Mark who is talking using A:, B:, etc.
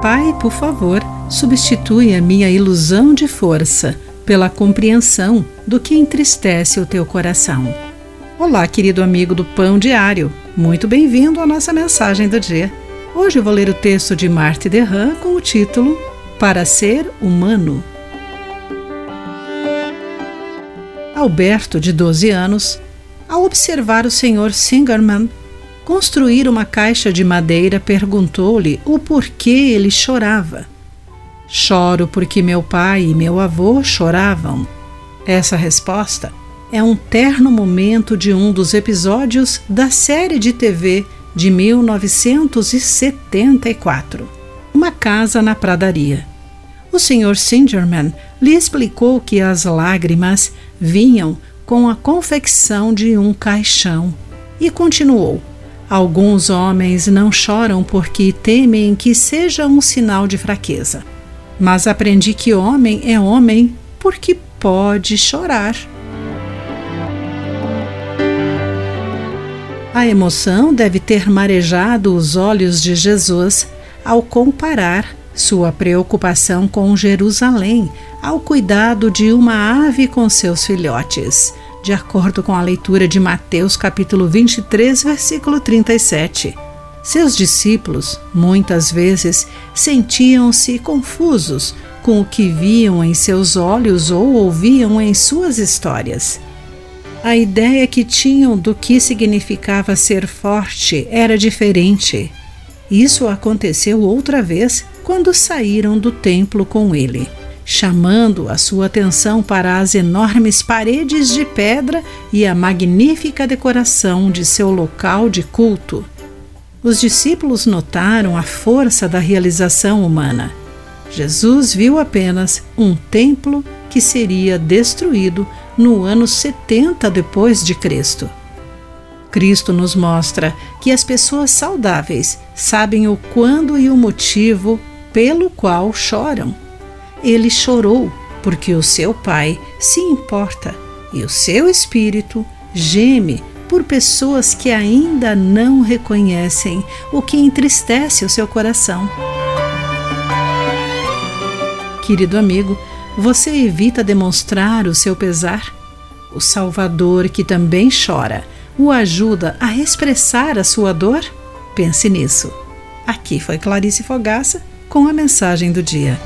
A: Pai, por favor, substitui a minha ilusão de força pela compreensão do que entristece o teu coração. Olá, querido amigo do Pão Diário. Muito bem-vindo à nossa mensagem do dia. Hoje vou ler o texto de Marthe Derran com o título Para ser humano. Alberto, de 12 anos, ao observar o Sr. Singerman construir uma caixa de madeira, perguntou-lhe o porquê ele chorava. Choro porque meu pai e meu avô choravam. Essa resposta é um terno momento de um dos episódios da série de TV de 1974, Uma Casa na Pradaria. O Sr. Singerman lhe explicou que as lágrimas vinham com a confecção de um caixão e continuou: Alguns homens não choram porque temem que seja um sinal de fraqueza. Mas aprendi que homem é homem porque pode chorar. A emoção deve ter marejado os olhos de Jesus ao comparar sua preocupação com Jerusalém ao cuidado de uma ave com seus filhotes, de acordo com a leitura de Mateus capítulo 23, versículo 37. Seus discípulos, muitas vezes, sentiam-se confusos com o que viam em seus olhos ou ouviam em suas histórias. A ideia que tinham do que significava ser forte era diferente. Isso aconteceu outra vez quando saíram do templo com ele, chamando a sua atenção para as enormes paredes de pedra e a magnífica decoração de seu local de culto. Os discípulos notaram a força da realização humana. Jesus viu apenas um templo que seria destruído no ano 70 depois de Cristo. Cristo nos mostra que as pessoas saudáveis sabem o quando e o motivo pelo qual choram. Ele chorou porque o seu Pai se importa e o seu espírito geme por pessoas que ainda não reconhecem o que entristece o seu coração. Querido amigo, você evita demonstrar o seu pesar? O Salvador, que também chora, o ajuda a expressar a sua dor? Pense nisso. Aqui foi Clarice Fogaça com a mensagem do dia.